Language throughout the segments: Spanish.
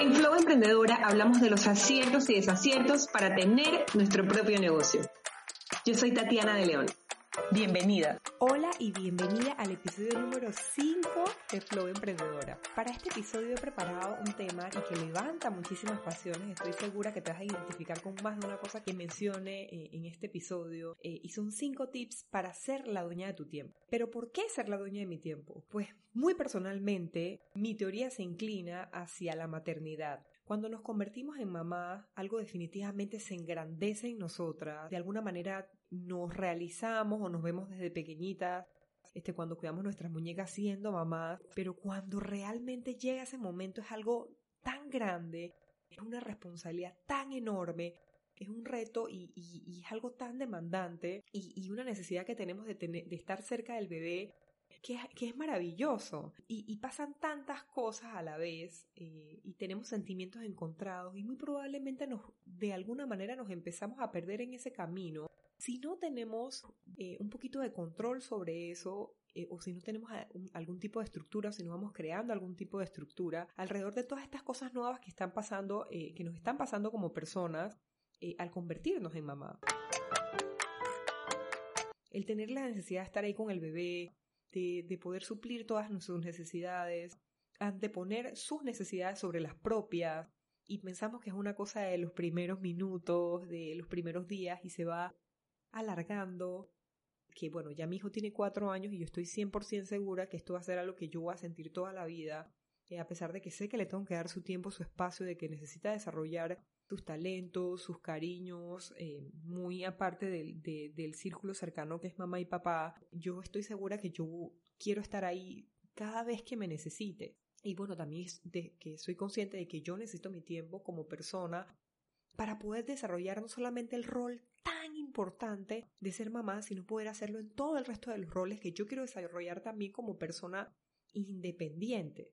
En Flow Emprendedora hablamos de los aciertos y desaciertos para tener nuestro propio negocio. Yo soy Tatiana de León. Bienvenida. Hola y bienvenida al episodio número 5 de Flow Emprendedora. Para este episodio he preparado un tema que levanta muchísimas pasiones. Estoy segura que te vas a identificar con más de una cosa que mencione eh, en este episodio. Eh, y son 5 tips para ser la dueña de tu tiempo. Pero ¿por qué ser la dueña de mi tiempo? Pues muy personalmente, mi teoría se inclina hacia la maternidad. Cuando nos convertimos en mamá, algo definitivamente se engrandece en nosotras. De alguna manera nos realizamos o nos vemos desde pequeñitas. Este, cuando cuidamos nuestras muñecas siendo mamás, pero cuando realmente llega ese momento es algo tan grande, es una responsabilidad tan enorme, es un reto y, es algo tan demandante y, una necesidad que tenemos de, de estar cerca del bebé que, es maravilloso. Y, pasan tantas cosas a la vez eh, y tenemos sentimientos encontrados y muy probablemente nos, de alguna manera nos empezamos a perder en ese camino. Si no tenemos eh, un poquito de control sobre eso, eh, o si no tenemos algún tipo de estructura, o si no vamos creando algún tipo de estructura alrededor de todas estas cosas nuevas que están pasando, que nos están pasando como personas al convertirnos en mamá. El tener la necesidad de estar ahí con el bebé, de, poder suplir todas sus necesidades, anteponer sus necesidades sobre las propias, y pensamos que es una cosa de los primeros minutos, de los primeros días, y se va alargando, que bueno, ya mi hijo tiene cuatro años y yo estoy 100% segura que esto va a ser algo que yo voy a sentir toda la vida, eh, a pesar de que sé que le tengo que dar su tiempo, su espacio, de que necesita desarrollar sus talentos, sus cariños, eh, muy aparte del, del círculo cercano que es mamá y papá, yo estoy segura que yo quiero estar ahí cada vez que me necesite. Y bueno, también de que soy consciente de que yo necesito mi tiempo como persona para poder desarrollar no solamente el rol tan importante de ser mamá, sino poder hacerlo en todo el resto de los roles que yo quiero desarrollar también como persona independiente.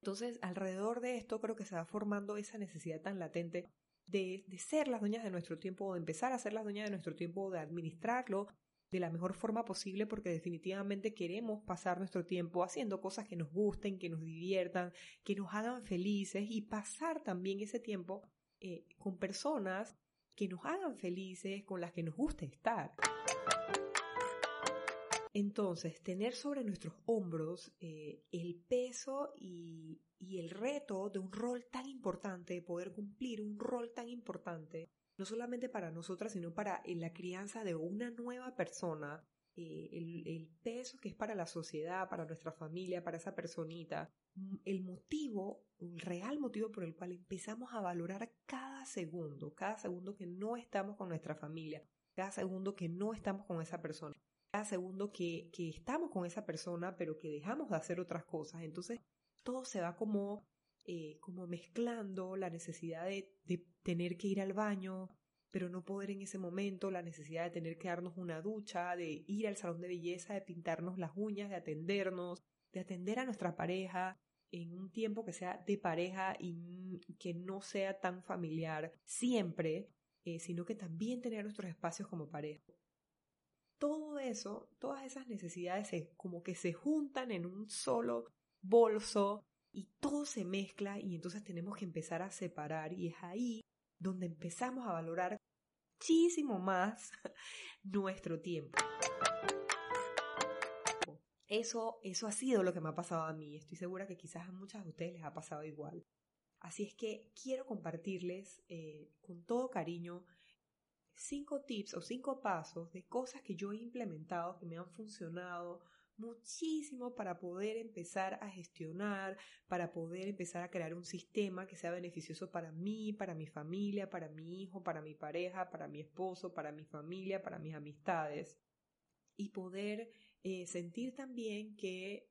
Entonces, alrededor de esto creo que se va formando esa necesidad tan latente de, ser las dueñas de nuestro tiempo, de empezar a ser las dueñas de nuestro tiempo, de administrarlo de la mejor forma posible porque definitivamente queremos pasar nuestro tiempo haciendo cosas que nos gusten, que nos diviertan, que nos hagan felices y pasar también ese tiempo eh, con personas que nos hagan felices, con las que nos guste estar. Entonces, tener sobre nuestros hombros eh, el peso y, el reto de un rol tan importante, de poder cumplir un rol tan importante, no solamente para nosotras, sino para la crianza de una nueva persona, eh, el, peso que es para la sociedad, para nuestra familia, para esa personita, el motivo, el real motivo por el cual empezamos a valorar cada segundo, cada segundo que no estamos con nuestra familia, cada segundo que no estamos con esa persona cada segundo que, estamos con esa persona, pero que dejamos de hacer otras cosas. Entonces, todo se va como, eh, como mezclando la necesidad de, de tener que ir al baño, pero no poder en ese momento, la necesidad de tener que darnos una ducha, de ir al salón de belleza, de pintarnos las uñas, de atendernos, de atender a nuestra pareja en un tiempo que sea de pareja y que no sea tan familiar siempre, eh, sino que también tener nuestros espacios como pareja todo eso, todas esas necesidades como que se juntan en un solo bolso y todo se mezcla y entonces tenemos que empezar a separar y es ahí donde empezamos a valorar muchísimo más nuestro tiempo. Eso, eso ha sido lo que me ha pasado a mí. Estoy segura que quizás a muchas de ustedes les ha pasado igual. Así es que quiero compartirles eh, con todo cariño cinco tips o cinco pasos de cosas que yo he implementado que me han funcionado muchísimo para poder empezar a gestionar, para poder empezar a crear un sistema que sea beneficioso para mí, para mi familia, para mi hijo, para mi pareja, para mi esposo, para mi familia, para mis amistades. Y poder eh, sentir también que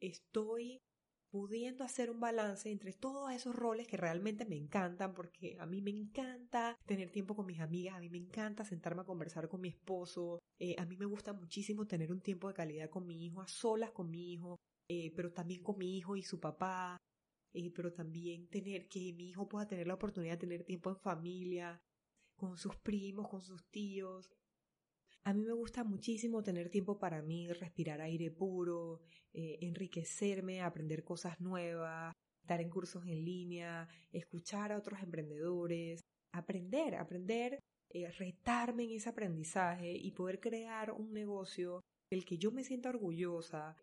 estoy pudiendo hacer un balance entre todos esos roles que realmente me encantan, porque a mí me encanta tener tiempo con mis amigas, a mí me encanta sentarme a conversar con mi esposo, eh, a mí me gusta muchísimo tener un tiempo de calidad con mi hijo, a solas con mi hijo, eh, pero también con mi hijo y su papá, eh, pero también tener que mi hijo pueda tener la oportunidad de tener tiempo en familia, con sus primos, con sus tíos, a mí me gusta muchísimo tener tiempo para mí, respirar aire puro, eh, enriquecerme, aprender cosas nuevas, estar en cursos en línea, escuchar a otros emprendedores, aprender, aprender, eh, retarme en ese aprendizaje y poder crear un negocio del que yo me sienta orgullosa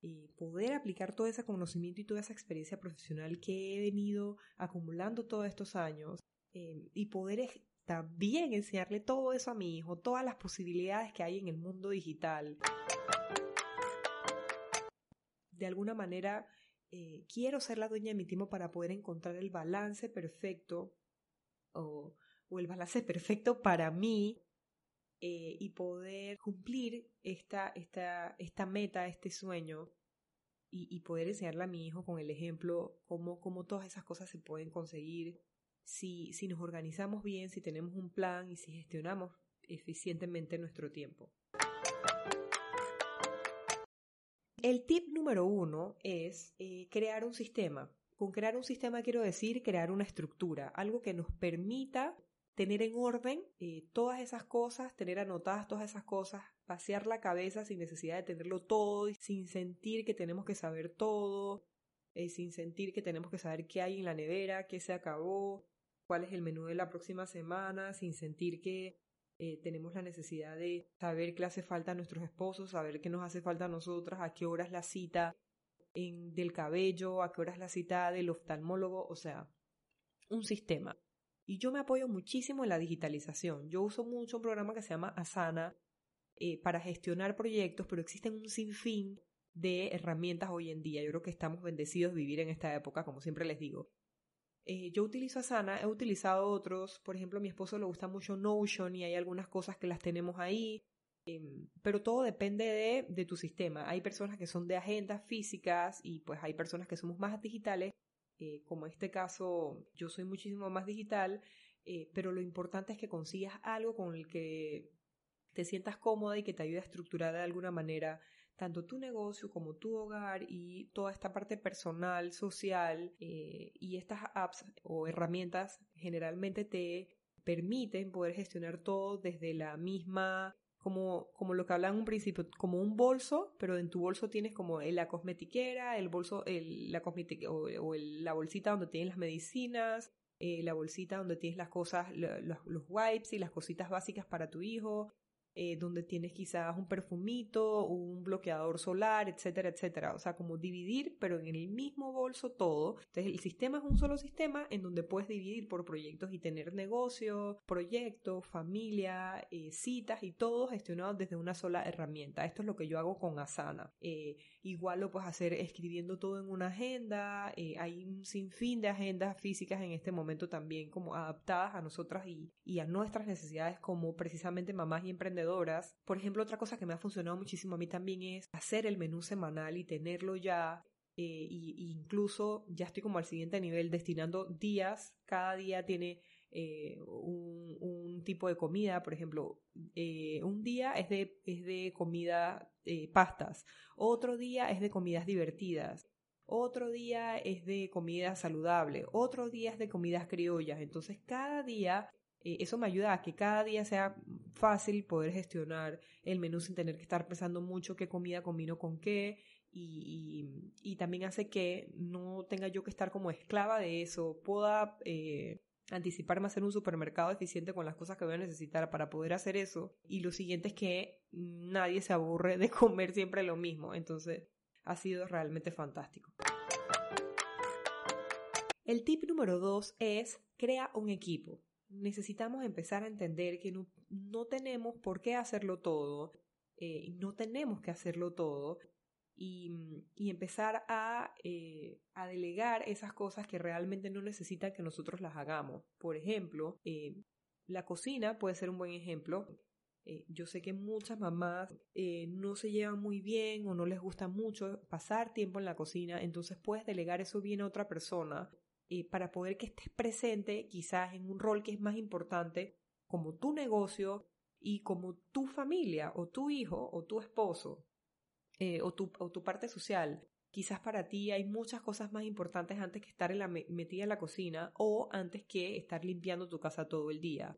y poder aplicar todo ese conocimiento y toda esa experiencia profesional que he venido acumulando todos estos años eh, y poder también enseñarle todo eso a mi hijo, todas las posibilidades que hay en el mundo digital. De alguna manera, eh, quiero ser la dueña de mi tiempo para poder encontrar el balance perfecto o, el balance perfecto para mí eh, y poder cumplir esta, esta, esta meta, este sueño y, poder enseñarle a mi hijo con el ejemplo cómo, cómo todas esas cosas se pueden conseguir si, si nos organizamos bien, si tenemos un plan y si gestionamos eficientemente nuestro tiempo. El tip número uno es eh, crear un sistema. Con crear un sistema quiero decir crear una estructura, algo que nos permita tener en orden eh, todas esas cosas, tener anotadas todas esas cosas, pasear la cabeza sin necesidad de tenerlo todo, sin sentir que tenemos que saber todo, eh, sin sentir que tenemos que saber qué hay en la nevera, qué se acabó, cuál es el menú de la próxima semana, sin sentir que eh, tenemos la necesidad de saber qué hace falta a nuestros esposos, saber qué nos hace falta a nosotras, a qué hora es la cita en, del cabello, a qué hora es la cita del oftalmólogo, o sea, un sistema. Y yo me apoyo muchísimo en la digitalización. Yo uso mucho un programa que se llama Asana eh, para gestionar proyectos, pero existen un sinfín de herramientas hoy en día. Yo creo que estamos bendecidos de vivir en esta época, como siempre les digo. Eh, yo utilizo Asana, he utilizado otros, por ejemplo, a mi esposo le gusta mucho Notion y hay algunas cosas que las tenemos ahí, em, pero todo depende de, de, tu sistema. Hay personas que son de agendas físicas y pues hay personas que somos más digitales, eh, como en este caso yo soy muchísimo más digital, eh, pero lo importante es que consigas algo con el que te sientas cómoda y que te ayude a estructurar de alguna manera tanto tu negocio como tu hogar y toda esta parte personal, social eh, y estas apps o herramientas generalmente te permiten poder gestionar todo desde la misma como, como lo que hablaba en un principio, como un bolso, pero en tu bolso tienes como la cosmetiquera, el bolso, el, la o, la bolsita donde tienes las medicinas, eh, la bolsita donde tienes las cosas, los, los, wipes y las cositas básicas para tu hijo, eh, donde tienes quizás un perfumito, un bloqueador solar, etcétera, etcétera. O sea, como dividir, pero en el mismo bolso todo. Entonces, el sistema es un solo sistema en donde puedes dividir por proyectos y tener negocio, proyectos, familia, eh, citas y todo gestionado desde una sola herramienta. Esto es lo que yo hago con Asana. Eh, igual lo puedes hacer escribiendo todo en una agenda. hay un sinfín de agendas físicas en este momento también como adaptadas a nosotras y, y a nuestras necesidades como precisamente mamás y por ejemplo, otra cosa que me ha funcionado muchísimo a mí también es hacer el menú semanal y tenerlo ya eh, y, incluso ya estoy como al siguiente nivel destinando días, cada día tiene eh, un, tipo de comida, por ejemplo, eh, un día es de, es de comida, pastas, otro día es de comidas divertidas, otro día es de comida saludable, otro día es de comidas criollas, entonces cada día eh, eso me ayuda a que cada día sea fácil poder gestionar el menú sin tener que estar pensando mucho qué comida combino con qué y, y, también hace que no tenga yo que estar como esclava de eso, pueda eh, anticiparme a hacer un supermercado eficiente con las cosas que voy a necesitar para poder hacer eso. Y lo siguiente es que nadie se aburre de comer siempre lo mismo, entonces ha sido realmente fantástico. El tip número dos es crea un equipo necesitamos empezar a entender que no, tenemos por qué hacerlo todo, eh, no tenemos que hacerlo todo y, empezar a, eh, a, delegar esas cosas que realmente no necesitan que nosotros las hagamos. Por ejemplo, eh, la cocina puede ser un buen ejemplo. yo sé que muchas mamás no se llevan muy bien o no les gusta mucho pasar tiempo en la cocina, entonces puedes delegar eso bien a otra persona para poder que estés presente quizás en un rol que es más importante como tu negocio y como tu familia o tu hijo o tu esposo eh, o, tu, o tu parte social. Quizás para ti hay muchas cosas más importantes antes que estar en la metida en la cocina o antes que estar limpiando tu casa todo el día.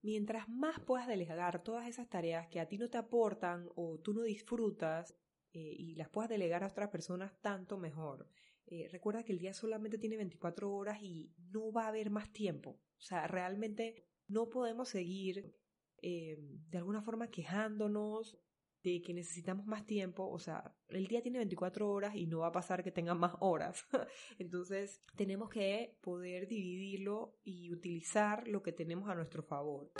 Mientras más puedas delegar todas esas tareas que a ti no te aportan o tú no disfrutas eh, y las puedas delegar a otras personas, tanto mejor. Eh, recuerda que el día solamente tiene 24 horas y no va a haber más tiempo. O sea, realmente no podemos seguir eh, de alguna forma quejándonos de que necesitamos más tiempo, o sea, el día tiene 24 horas y no va a pasar que tenga más horas. Entonces, tenemos que poder dividirlo y utilizar lo que tenemos a nuestro favor.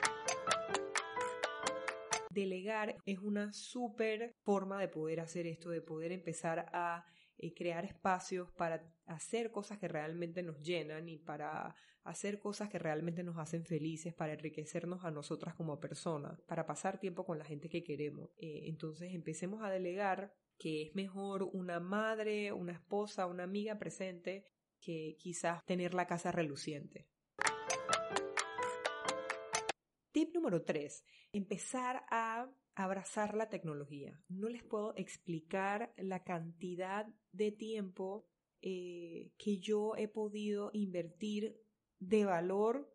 Delegar es una súper forma de poder hacer esto, de poder empezar a eh, crear espacios para hacer cosas que realmente nos llenan y para hacer cosas que realmente nos hacen felices, para enriquecernos a nosotras como personas, para pasar tiempo con la gente que queremos. Eh, entonces empecemos a delegar que es mejor una madre, una esposa, una amiga presente que quizás tener la casa reluciente. Tip número 3. Empezar a abrazar la tecnología. No les puedo explicar la cantidad de tiempo eh, que yo he podido invertir de valor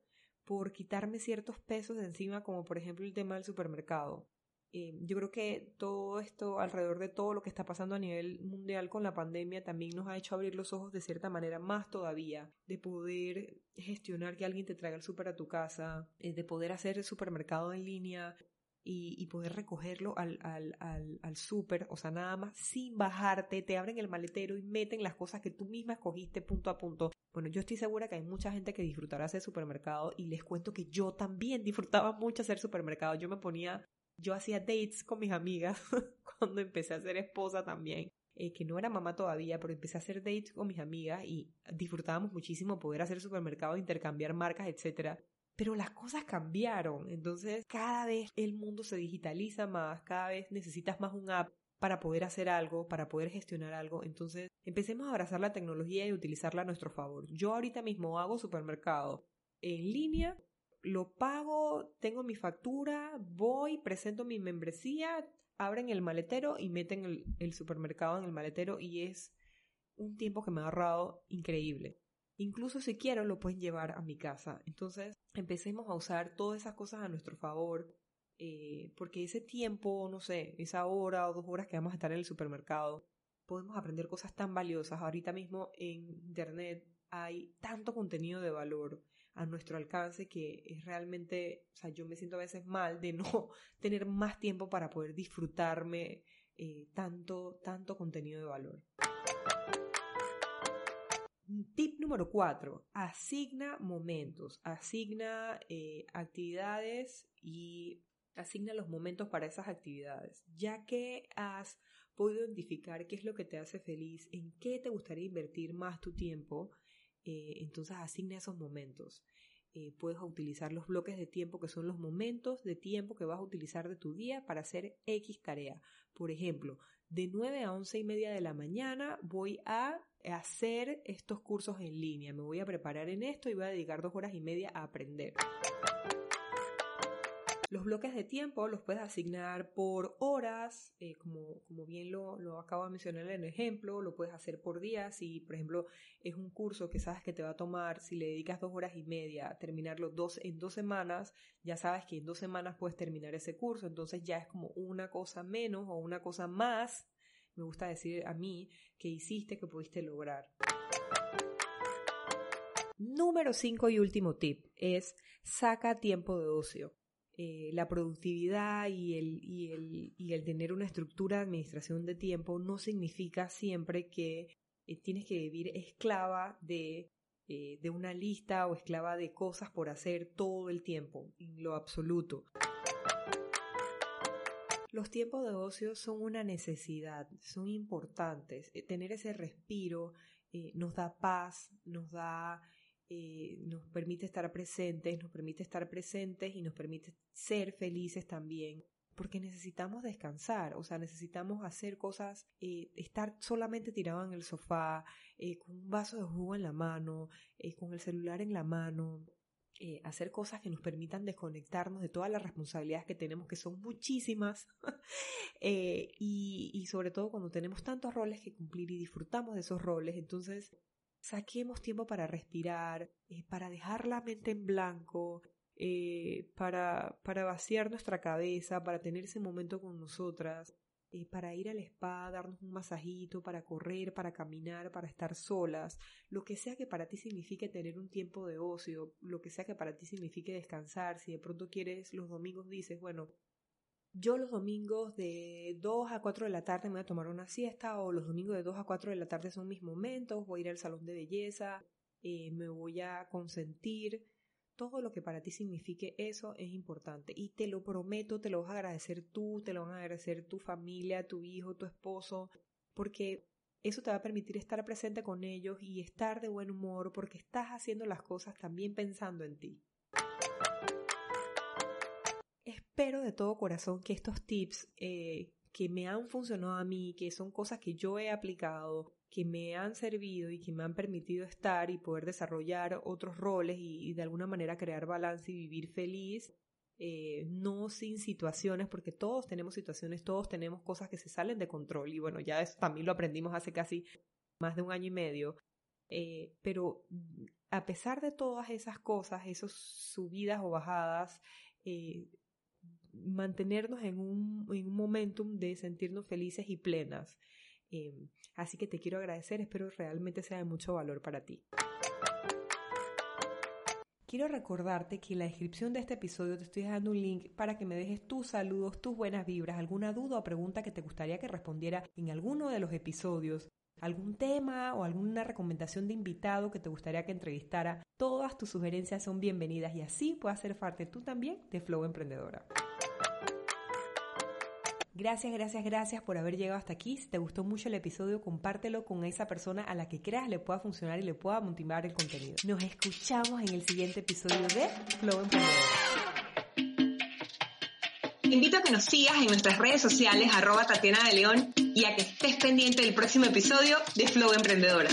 por quitarme ciertos pesos de encima, como por ejemplo el tema del supermercado. Eh, yo creo que todo esto, alrededor de todo lo que está pasando a nivel mundial con la pandemia, también nos ha hecho abrir los ojos de cierta manera más todavía, de poder gestionar que alguien te traiga el súper a tu casa, eh, de poder hacer el supermercado en línea, y, poder recogerlo al, al, al, al súper, o sea, nada más sin bajarte, te abren el maletero y meten las cosas que tú misma escogiste punto a punto. Bueno, yo estoy segura que hay mucha gente que disfrutará hacer supermercado y les cuento que yo también disfrutaba mucho hacer supermercado. Yo me ponía, yo hacía dates con mis amigas cuando empecé a ser esposa también. Eh, que no era mamá todavía, pero empecé a hacer dates con mis amigas y disfrutábamos muchísimo poder hacer supermercado, intercambiar marcas, etcétera. Pero las cosas cambiaron, entonces cada vez el mundo se digitaliza más, cada vez necesitas más un app para poder hacer algo, para poder gestionar algo. Entonces, empecemos a abrazar la tecnología y utilizarla a nuestro favor. Yo ahorita mismo hago supermercado en línea, lo pago, tengo mi factura, voy, presento mi membresía, abren el maletero y meten el, supermercado en el maletero y es un tiempo que me ha ahorrado increíble. Incluso si quiero lo pueden llevar a mi casa. Entonces empecemos a usar todas esas cosas a nuestro favor. Eh, porque ese tiempo, no sé, esa hora o dos horas que vamos a estar en el supermercado, podemos aprender cosas tan valiosas. Ahorita mismo en Internet hay tanto contenido de valor a nuestro alcance que es realmente, o sea, yo me siento a veces mal de no tener más tiempo para poder disfrutarme eh, tanto, tanto contenido de valor. Número 4. Asigna momentos, asigna eh, actividades y asigna los momentos para esas actividades. Ya que has podido identificar qué es lo que te hace feliz, en qué te gustaría invertir más tu tiempo, eh, entonces asigna esos momentos. Eh, puedes utilizar los bloques de tiempo que son los momentos de tiempo que vas a utilizar de tu día para hacer X tarea. Por ejemplo, de 9 a 11 y media de la mañana voy a hacer estos cursos en línea, me voy a preparar en esto y voy a dedicar dos horas y media a aprender. Los bloques de tiempo los puedes asignar por horas, eh, como, como, bien lo, lo, acabo de mencionar en el ejemplo, lo puedes hacer por días. Si, por ejemplo, es un curso que sabes que te va a tomar, si le dedicas dos horas y media, terminarlo dos, en dos semanas, ya sabes que en dos semanas puedes terminar ese curso, entonces ya es como una cosa menos o una cosa más me gusta decir a mí, que hiciste, que pudiste lograr. Número 5 y último tip es saca tiempo de ocio. Eh, la productividad y el, y, el, y el, tener una estructura de administración de tiempo no significa siempre que eh, tienes que vivir esclava de, eh, de una lista o esclava de cosas por hacer todo el tiempo, en lo absoluto. Los tiempos de ocio son una necesidad, son importantes. Eh, tener ese respiro eh, nos da paz, nos da, eh, nos permite estar presentes, nos permite estar presentes y nos permite ser felices también. Porque necesitamos descansar, o sea, necesitamos hacer cosas, estar solamente tirado en el sofá, con un vaso de jugo en la mano, con el celular en la mano, eh, hacer cosas que nos permitan desconectarnos de todas las responsabilidades que tenemos, que son muchísimas, eh, y, sobre todo cuando tenemos tantos roles que cumplir y disfrutamos de esos roles, entonces saquemos tiempo para respirar, eh, para dejar la mente en blanco, para, para vaciar nuestra cabeza, para tener ese momento con nosotras. Eh, para ir al spa, darnos un masajito, para correr, para caminar, para estar solas, lo que sea que para ti signifique tener un tiempo de ocio, lo que sea que para ti signifique descansar, si de pronto quieres los domingos dices, bueno, yo los domingos de 2 a 4 de la tarde me voy a tomar una siesta o los domingos de 2 a 4 de la tarde son mis momentos, voy a ir al salón de belleza, eh, me voy a consentir, todo lo que para ti signifique eso es importante y te lo prometo, te lo vas a agradecer tú, te lo van a agradecer tu familia, tu hijo, tu esposo, porque eso te va a permitir estar presente con ellos y estar de buen humor porque estás haciendo las cosas también pensando en ti. Espero de todo corazón que estos tips eh, que me han funcionado a mí, que son cosas que yo he aplicado, que me han servido y que me han permitido estar y poder desarrollar otros roles y, de alguna manera crear balance y vivir feliz, eh, no sin situaciones, porque todos tenemos situaciones, todos tenemos cosas que se salen de control y bueno, ya eso también lo aprendimos hace casi más de un año y medio, eh, pero a pesar de todas esas cosas, esas subidas o bajadas, eh, mantenernos en un, en un momentum de sentirnos felices y plenas. Así que te quiero agradecer, espero realmente sea de mucho valor para ti. Quiero recordarte que en la descripción de este episodio te estoy dejando un link para que me dejes tus saludos, tus buenas vibras, alguna duda o pregunta que te gustaría que respondiera en alguno de los episodios, algún tema o alguna recomendación de invitado que te gustaría que entrevistara. Todas tus sugerencias son bienvenidas y así puedas ser parte tú también de Flow Emprendedora. Gracias, gracias, gracias por haber llegado hasta aquí. Si te gustó mucho el episodio, compártelo con esa persona a la que creas le pueda funcionar y le pueda motivar el contenido. Nos escuchamos en el siguiente episodio de Flow Emprendedor. Invito a que nos sigas en nuestras redes sociales, arroba Tatiana de León, y a que estés pendiente del próximo episodio de Flow Emprendedora.